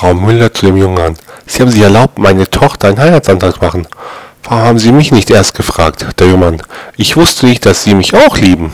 Frau Müller zu dem jungen Mann. Sie haben sich erlaubt, meine Tochter einen Heiratsantrag zu machen. Warum haben Sie mich nicht erst gefragt, der junge Mann? Ich wusste nicht, dass Sie mich auch lieben.